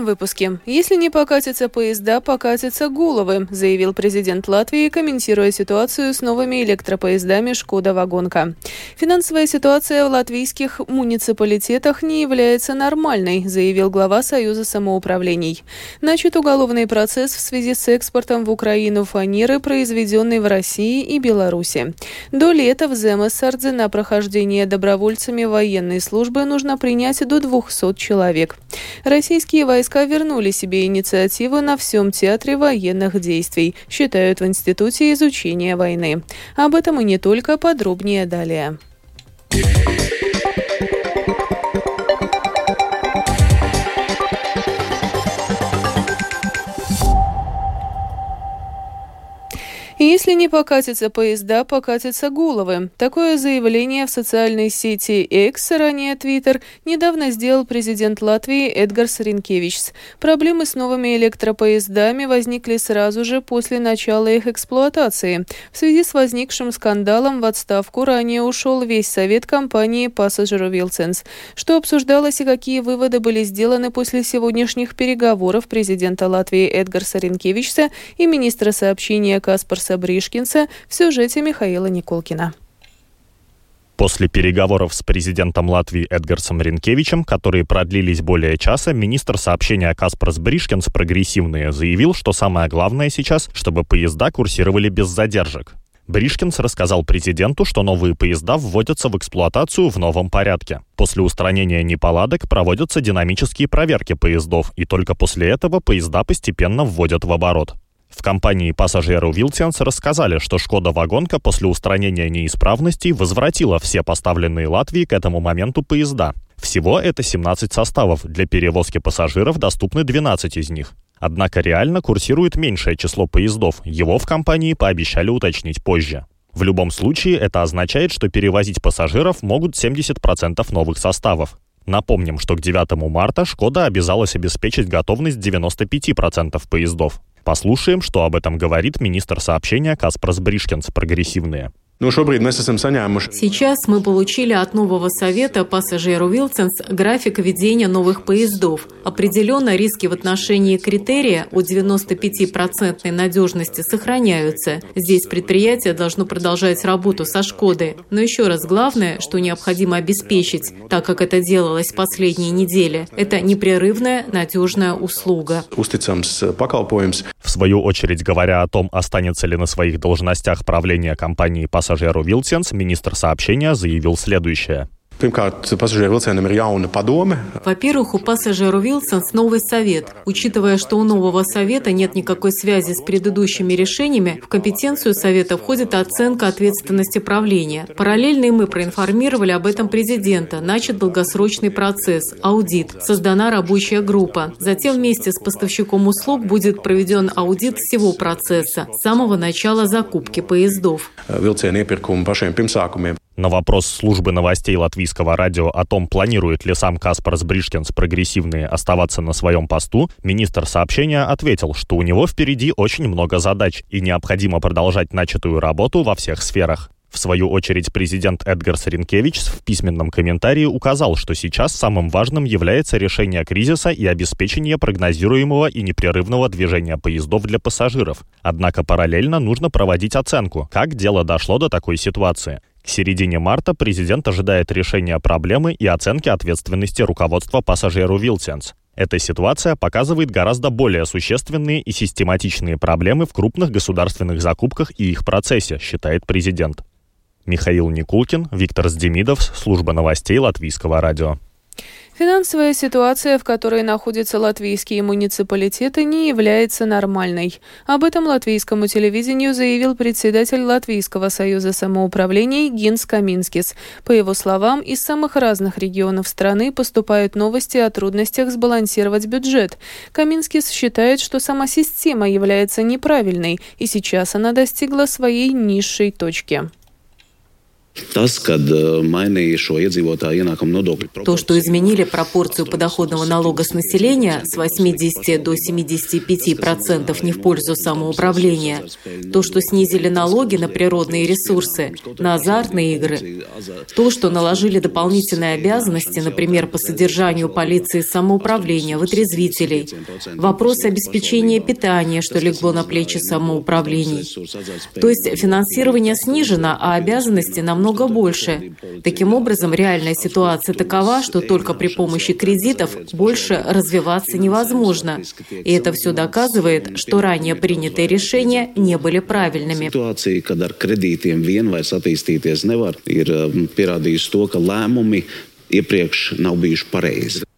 этом выпуске. Если не покатятся поезда, покатятся головы, заявил президент Латвии, комментируя ситуацию с новыми электропоездами «Шкода Вагонка». Финансовая ситуация в латвийских муниципалитетах не является нормальной, заявил глава Союза самоуправлений. Начат уголовный процесс в связи с экспортом в Украину фанеры, произведенной в России и Беларуси. До лета в Земесардзе на прохождение добровольцами военной службы нужно принять до 200 человек. Российские войска вернули себе инициативу на всем театре военных действий, считают в Институте изучения войны. Об этом и не только, подробнее далее. Если не покатятся поезда, покатятся головы. Такое заявление в социальной сети X, ранее Twitter, недавно сделал президент Латвии Эдгарс Ринкевичс. Проблемы с новыми электропоездами возникли сразу же после начала их эксплуатации. В связи с возникшим скандалом в отставку ранее ушел весь совет компании Passenger Wilsons. Что обсуждалось и какие выводы были сделаны после сегодняшних переговоров президента Латвии Эдгарса Ринкевичса и министра сообщения Каспарса Бориса Бришкинса в сюжете Михаила Николкина. После переговоров с президентом Латвии Эдгарсом Ренкевичем, которые продлились более часа, министр сообщения Каспарс Бришкинс «Прогрессивные» заявил, что самое главное сейчас, чтобы поезда курсировали без задержек. Бришкинс рассказал президенту, что новые поезда вводятся в эксплуатацию в новом порядке. После устранения неполадок проводятся динамические проверки поездов, и только после этого поезда постепенно вводят в оборот. В компании пассажиру Вилтенс рассказали, что «Шкода Вагонка» после устранения неисправностей возвратила все поставленные Латвии к этому моменту поезда. Всего это 17 составов, для перевозки пассажиров доступны 12 из них. Однако реально курсирует меньшее число поездов, его в компании пообещали уточнить позже. В любом случае это означает, что перевозить пассажиров могут 70% новых составов. Напомним, что к 9 марта «Шкода» обязалась обеспечить готовность 95% поездов. Послушаем, что об этом говорит министр сообщения Каспарс Бришкинс «Прогрессивные». Ну, Сейчас мы получили от нового совета пассажиру Вилсенс график ведения новых поездов. Определенно риски в отношении критерия о 95% надежности сохраняются. Здесь предприятие должно продолжать работу со Шкодой. Но еще раз главное, что необходимо обеспечить, так как это делалось последние недели, это непрерывная надежная услуга. В свою очередь, говоря о том, останется ли на своих должностях правления компании пассажиров Pasažieru vilciens министр сообщения заявил следующее. Во-первых, у Pasažieru vilciens новый совет. Учитывая, что у нового совета нет никакой связи с предыдущими решениями, в компетенцию совета входит оценка ответственности правления. Параллельно и мы проинформировали об этом президента. Начат долгосрочный процесс, аудит, создана рабочая группа. Затем вместе с поставщиком услуг будет проведен аудит всего процесса, с самого начала закупки поездов. На вопрос службы новостей латвийского радио о том, планирует ли сам Каспарс Бришкинс прогрессивные оставаться на своем посту, министр сообщения ответил, что у него впереди очень много задач и необходимо продолжать начатую работу во всех сферах. В свою очередь президент Эдгарс Ринкевич в письменном комментарии указал, что сейчас самым важным является решение кризиса и обеспечение прогнозируемого и непрерывного движения поездов для пассажиров. Однако параллельно нужно проводить оценку, как дело дошло до такой ситуации. К середине марта президент ожидает решения проблемы и оценки ответственности руководства пассажиру Вилсенс. Эта ситуация показывает гораздо более существенные и систематичные проблемы в крупных государственных закупках и их процессе, считает президент. Михаил Никулкин, Виктор Сдемидов, служба новостей Латвийского радио. Финансовая ситуация, в которой находятся латвийские муниципалитеты, не является нормальной. Об этом латвийскому телевидению заявил председатель Латвийского союза самоуправлений Гинс Каминскис. По его словам, из самых разных регионов страны поступают новости о трудностях сбалансировать бюджет. Каминскис считает, что сама система является неправильной, и сейчас она достигла своей низшей точки. То, что изменили пропорцию подоходного налога с населения с 80 до 75 процентов не в пользу самоуправления, то, что снизили налоги на природные ресурсы, на азартные игры, то, что наложили дополнительные обязанности, например, по содержанию полиции самоуправления, вытрезвителей, вопрос обеспечения питания, что легло на плечи самоуправлений. То есть финансирование снижено, а обязанности намного намного больше. Таким образом, реальная ситуация такова, что только при помощи кредитов больше развиваться невозможно. И это все доказывает, что ранее принятые решения не были правильными. Ситуация, когда кредитiem vien vairs attīstīties nevar, ir pierādījusi to, ka lēmumi iepriekš nav bijuši pareizi.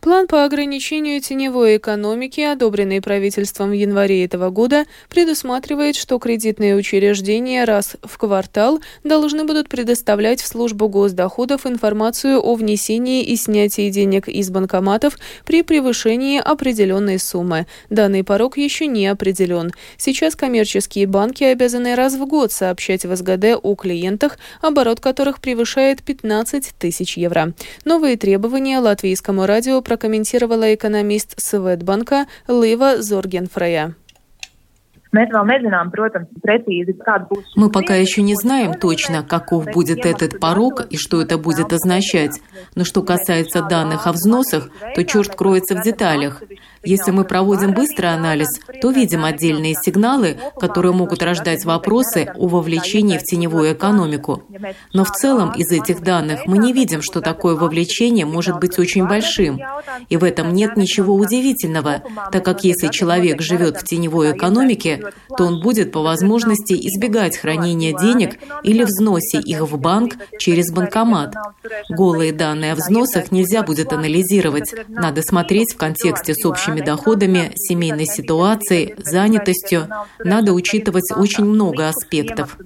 План по ограничению теневой экономики, одобренный правительством в январе этого года, предусматривает, что кредитные учреждения раз в квартал должны будут предоставлять в службу госдоходов информацию о внесении и снятии денег из банкоматов при превышении определенной суммы. Данный порог еще не определен. Сейчас коммерческие банки обязаны раз в год сообщать в СГД о клиентах, оборот которых превышает 15 тысяч евро. Новые требования латвийскому радио прокомментировала экономист Светбанка Лива Зоргенфрея. Мы пока еще не знаем точно, каков будет этот порог и что это будет означать. Но что касается данных о взносах, то черт кроется в деталях. Если мы проводим быстрый анализ, то видим отдельные сигналы, которые могут рождать вопросы о вовлечении в теневую экономику. Но в целом из этих данных мы не видим, что такое вовлечение может быть очень большим. И в этом нет ничего удивительного, так как если человек живет в теневой экономике, то он будет по возможности избегать хранения денег или взносе их в банк через банкомат. Голые данные о взносах нельзя будет анализировать. Надо смотреть в контексте с общим общими доходами, семейной ситуацией, занятостью. Надо учитывать очень много аспектов.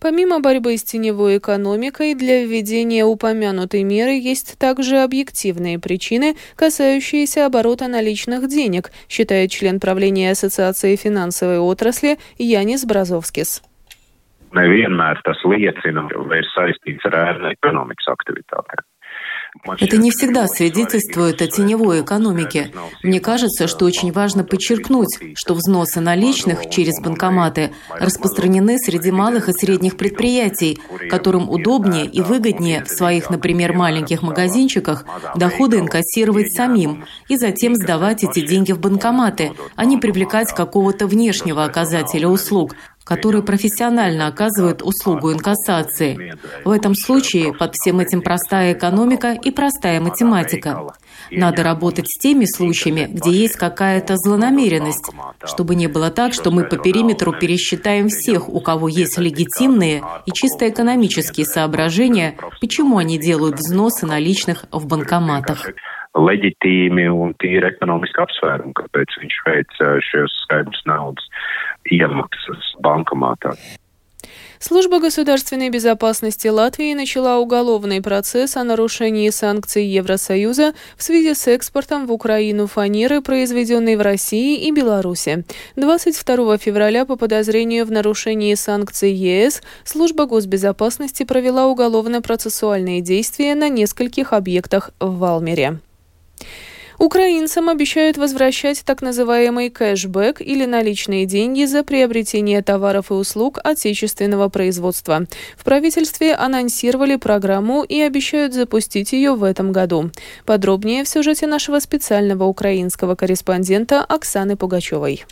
Помимо борьбы с теневой экономикой, для введения упомянутой меры есть также объективные причины, касающиеся оборота наличных денег, считает член правления Ассоциации финансовой отрасли Янис Бразовскис nevienmēr tas liecina vai ir saistīts ar ēnu ekonomikas. Это не всегда свидетельствует о теневой экономике. Мне кажется, что очень важно подчеркнуть, что взносы наличных через банкоматы распространены среди малых и средних предприятий, которым удобнее и выгоднее в своих, например, маленьких магазинчиках доходы инкассировать самим и затем сдавать эти деньги в банкоматы, а не привлекать какого-то внешнего оказателя услуг, которые профессионально оказывают услугу инкассации. В этом случае под всем этим простая экономика и простая математика. Надо работать с теми случаями, где есть какая-то злонамеренность, чтобы не было так, что мы по периметру пересчитаем всех, у кого есть легитимные и чисто экономические соображения, почему они делают взносы наличных в банкоматах leģitīmi un tīri ekonomiski apsvērumi, kāpēc viņš veic šos skaidrus naudas iemaksas банкомата. Служба государственной безопасности Латвии начала уголовный процесс о нарушении санкций Евросоюза в связи с экспортом в Украину фанеры, произведенной в России и Беларуси. 22 февраля по подозрению в нарушении санкций ЕС служба госбезопасности провела уголовно-процессуальные действия на нескольких объектах в Валмере. Украинцам обещают возвращать так называемый кэшбэк или наличные деньги за приобретение товаров и услуг отечественного производства. В правительстве анонсировали программу и обещают запустить ее в этом году. Подробнее в сюжете нашего специального украинского корреспондента Оксаны Пугачевой.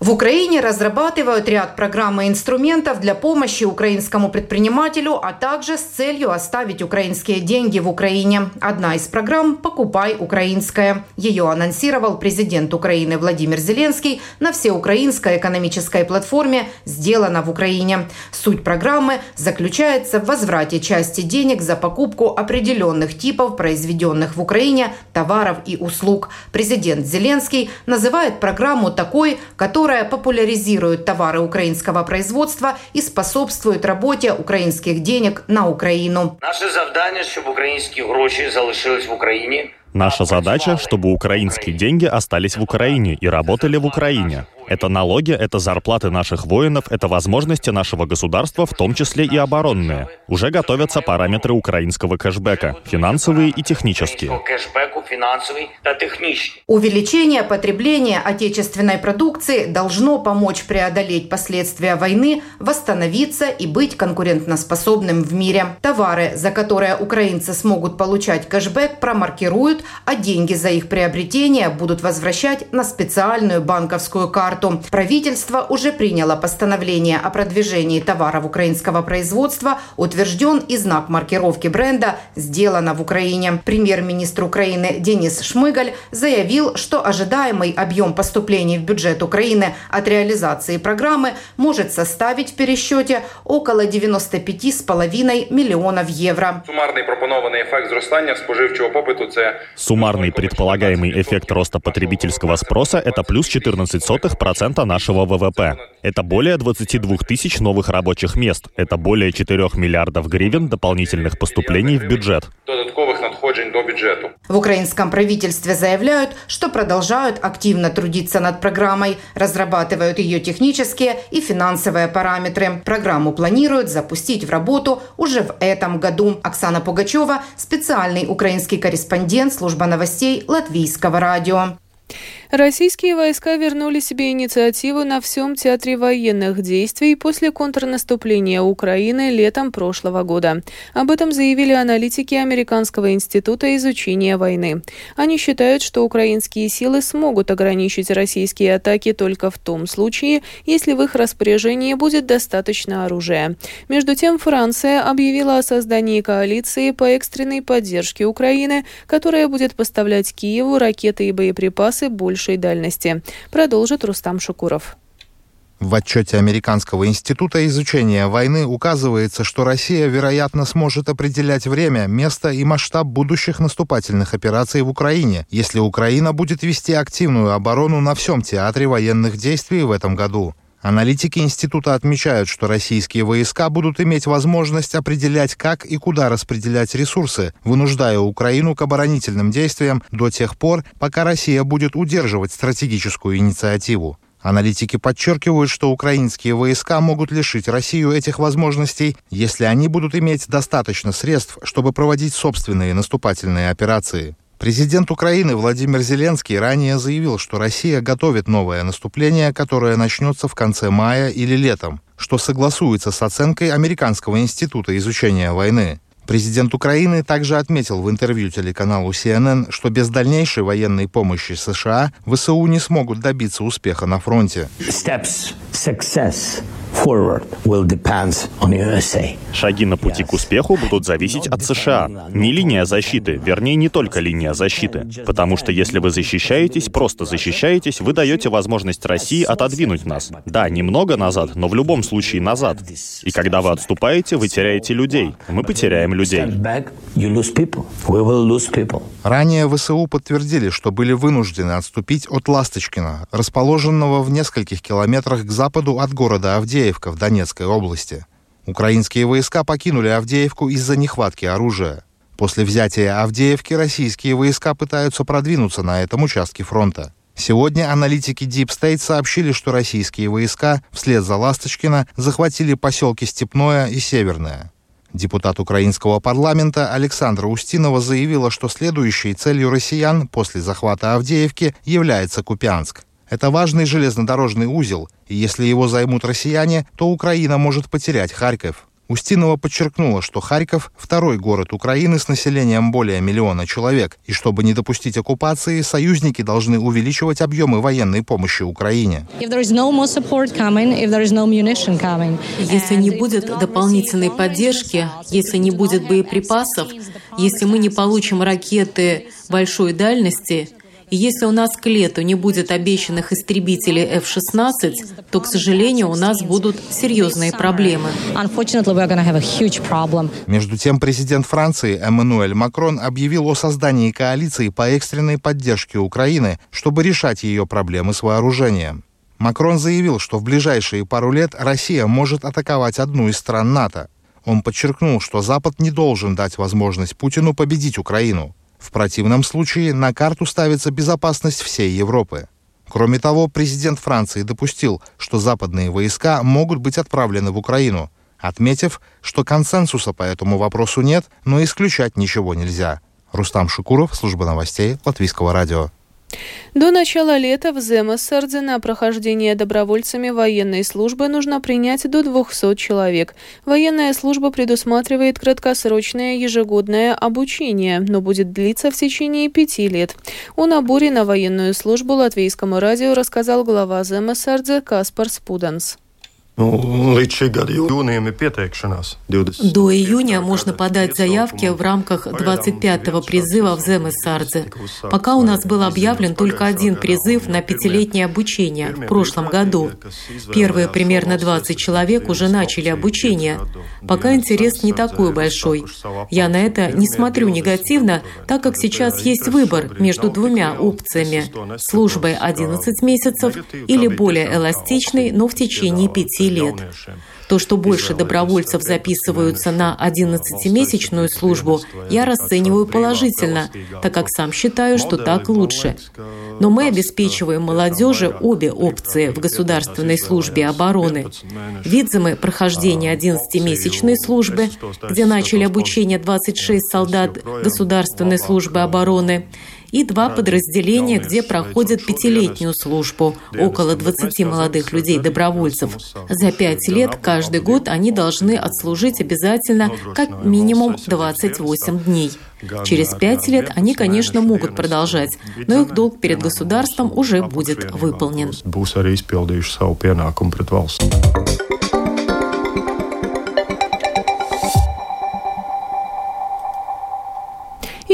В Украине разрабатывают ряд программ и инструментов для помощи украинскому предпринимателю, а также с целью оставить украинские деньги в Украине. Одна из программ «Покупай украинское». Ее анонсировал президент Украины Владимир Зеленский на всеукраинской экономической платформе «Сделано в Украине». Суть программы заключается в возврате части денег за покупку определенных типов произведенных в Украине товаров и услуг. Президент Зеленский называет программу такой, которая которая популяризирует товары украинского производства и способствует работе украинских денег на Украину. Наше завдання, щоб українські гроші залишились в Україні. Наша задача, чтобы украинские деньги остались в Украине и работали в Украине. Это налоги, это зарплаты наших воинов, это возможности нашего государства, в том числе и оборонные. Уже готовятся параметры украинского кэшбэка, финансовые и технические. Увеличение потребления отечественной продукции должно помочь преодолеть последствия войны, восстановиться и быть конкурентоспособным в мире. Товары, за которые украинцы смогут получать кэшбэк, промаркируют, а деньги за их приобретение будут возвращать на специальную банковскую карту. Правительство уже приняло постановление о продвижении товаров украинского производства, утвержден и знак маркировки бренда «Сделано в Украине». Премьер-министр Украины Денис Шмыгаль заявил, что ожидаемый объем поступлений в бюджет Украины от реализации программы может составить в пересчете около 95,5 миллионов евро. Суммарный пропонованный эффект зростання споживчого попиту – це Суммарный предполагаемый эффект роста потребительского спроса – это плюс 14% нашего ВВП. Это более 22 тысяч новых рабочих мест. Это более 4 миллиардов гривен дополнительных поступлений в бюджет. В украинском правительстве заявляют, что продолжают активно трудиться над программой, разрабатывают ее технические и финансовые параметры. Программу планируют запустить в работу уже в этом году. Оксана Пугачева, специальный украинский корреспондент служба новостей Латвийского радио. Российские войска вернули себе инициативу на всем театре военных действий после контрнаступления Украины летом прошлого года. Об этом заявили аналитики Американского института изучения войны. Они считают, что украинские силы смогут ограничить российские атаки только в том случае, если в их распоряжении будет достаточно оружия. Между тем, Франция объявила о создании коалиции по экстренной поддержке Украины, которая будет поставлять Киеву ракеты и боеприпасы больше большей дальности, продолжит Рустам Шукуров. В отчете Американского института изучения войны указывается, что Россия, вероятно, сможет определять время, место и масштаб будущих наступательных операций в Украине, если Украина будет вести активную оборону на всем театре военных действий в этом году. Аналитики института отмечают, что российские войска будут иметь возможность определять, как и куда распределять ресурсы, вынуждая Украину к оборонительным действиям до тех пор, пока Россия будет удерживать стратегическую инициативу. Аналитики подчеркивают, что украинские войска могут лишить Россию этих возможностей, если они будут иметь достаточно средств, чтобы проводить собственные наступательные операции. Президент Украины Владимир Зеленский ранее заявил, что Россия готовит новое наступление, которое начнется в конце мая или летом, что согласуется с оценкой Американского института изучения войны. Президент Украины также отметил в интервью телеканалу CNN, что без дальнейшей военной помощи США ВСУ не смогут добиться успеха на фронте. Steps, success Шаги на пути к успеху будут зависеть от США. Не линия защиты, вернее, не только линия защиты. Потому что если вы защищаетесь, просто защищаетесь, вы даете возможность России отодвинуть нас. Да, немного назад, но в любом случае назад. И когда вы отступаете, вы теряете людей. Мы потеряем людей. Ранее ВСУ подтвердили, что были вынуждены отступить от Ласточкина, расположенного в нескольких километрах к западу от города Авдеевка Авдеевка в Донецкой области. Украинские войска покинули Авдеевку из-за нехватки оружия. После взятия Авдеевки российские войска пытаются продвинуться на этом участке фронта. Сегодня аналитики Deep State сообщили, что российские войска вслед за Ласточкино захватили поселки Степное и Северное. Депутат украинского парламента Александра Устинова заявила, что следующей целью россиян после захвата Авдеевки является Купянск. Это важный железнодорожный узел, и если его займут россияне, то Украина может потерять Харьков. Устинова подчеркнула, что Харьков – второй город Украины с населением более миллиона человек, и чтобы не допустить оккупации, союзники должны увеличивать объемы военной помощи Украине. Если не будет дополнительной поддержки, если не будет боеприпасов, если мы не получим ракеты большой дальности – если у нас к лету не будет обещанных истребителей F-16, то, к сожалению, у нас будут серьезные проблемы. Между тем, президент Франции Эммануэль Макрон объявил о создании коалиции по экстренной поддержке Украины, чтобы решать ее проблемы с вооружением. Макрон заявил, что в ближайшие пару лет Россия может атаковать одну из стран НАТО. Он подчеркнул, что Запад не должен дать возможность Путину победить Украину. В противном случае на карту ставится безопасность всей Европы. Кроме того, президент Франции допустил, что западные войска могут быть отправлены в Украину, отметив, что консенсуса по этому вопросу нет, но исключать ничего нельзя. Рустам Шукуров, служба новостей Латвийского радио. До начала лета в Земессарде на прохождение добровольцами военной службы нужно принять до 200 человек. Военная служба предусматривает краткосрочное ежегодное обучение, но будет длиться в течение пяти лет. О наборе на военную службу латвийскому радио рассказал глава Земессарде Каспар Спуданс. Ну, До июня можно подать заявки в рамках 25-го призыва в Земесардзе. Пока у нас был объявлен только один призыв на пятилетнее обучение в прошлом году. Первые примерно 20 человек уже начали обучение. Пока интерес не такой большой. Я на это не смотрю негативно, так как сейчас есть выбор между двумя опциями – службой 11 месяцев или более эластичной, но в течение 5 лет. То, что больше добровольцев записываются на 11-месячную службу, я расцениваю положительно, так как сам считаю, что так лучше. Но мы обеспечиваем молодежи обе опции в государственной службе обороны. Видзимы прохождение 11-месячной службы, где начали обучение 26 солдат государственной службы обороны, и два подразделения, где проходят пятилетнюю службу, около 20 молодых людей-добровольцев. За пять лет каждый год они должны отслужить обязательно как минимум 28 дней. Через пять лет они, конечно, могут продолжать, но их долг перед государством уже будет выполнен.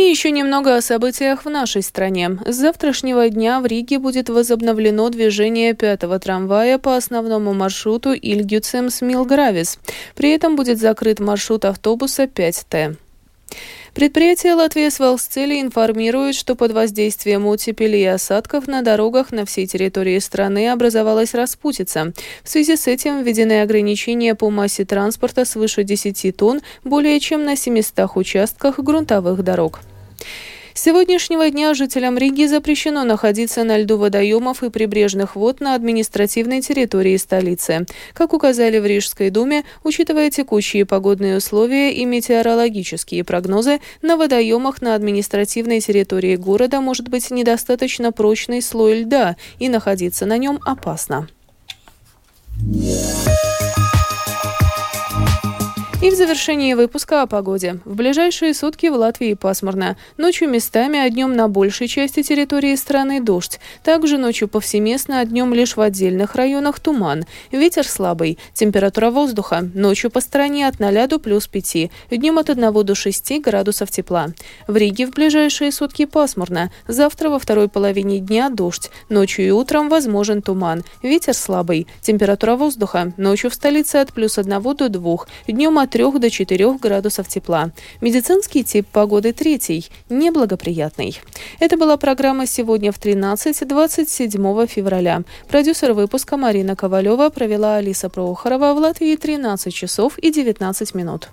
И еще немного о событиях в нашей стране. С завтрашнего дня в Риге будет возобновлено движение пятого трамвая по основному маршруту Ильгюцем-Смилгравис. При этом будет закрыт маршрут автобуса 5Т. Предприятие «Латвия Свалсцели» информирует, что под воздействием оттепели и осадков на дорогах на всей территории страны образовалась распутица. В связи с этим введены ограничения по массе транспорта свыше 10 тонн более чем на 700 участках грунтовых дорог. С сегодняшнего дня жителям Риги запрещено находиться на льду водоемов и прибрежных вод на административной территории столицы. Как указали в Рижской думе, учитывая текущие погодные условия и метеорологические прогнозы, на водоемах на административной территории города может быть недостаточно прочный слой льда, и находиться на нем опасно. Yeah. И в завершении выпуска о погоде. В ближайшие сутки в Латвии пасмурно. Ночью местами, а днем на большей части территории страны дождь. Также ночью повсеместно, а днем лишь в отдельных районах туман. Ветер слабый. Температура воздуха. Ночью по стране от 0 до плюс 5. Днем от 1 до 6 градусов тепла. В Риге в ближайшие сутки пасмурно. Завтра во второй половине дня дождь. Ночью и утром возможен туман. Ветер слабый. Температура воздуха. Ночью в столице от плюс 1 до 2. Днем от 3 до 4 градусов тепла. Медицинский тип погоды третий, неблагоприятный. Это была программа «Сегодня в 13-27 февраля». Продюсер выпуска Марина Ковалева провела Алиса Прохорова в Латвии 13 часов и 19 минут.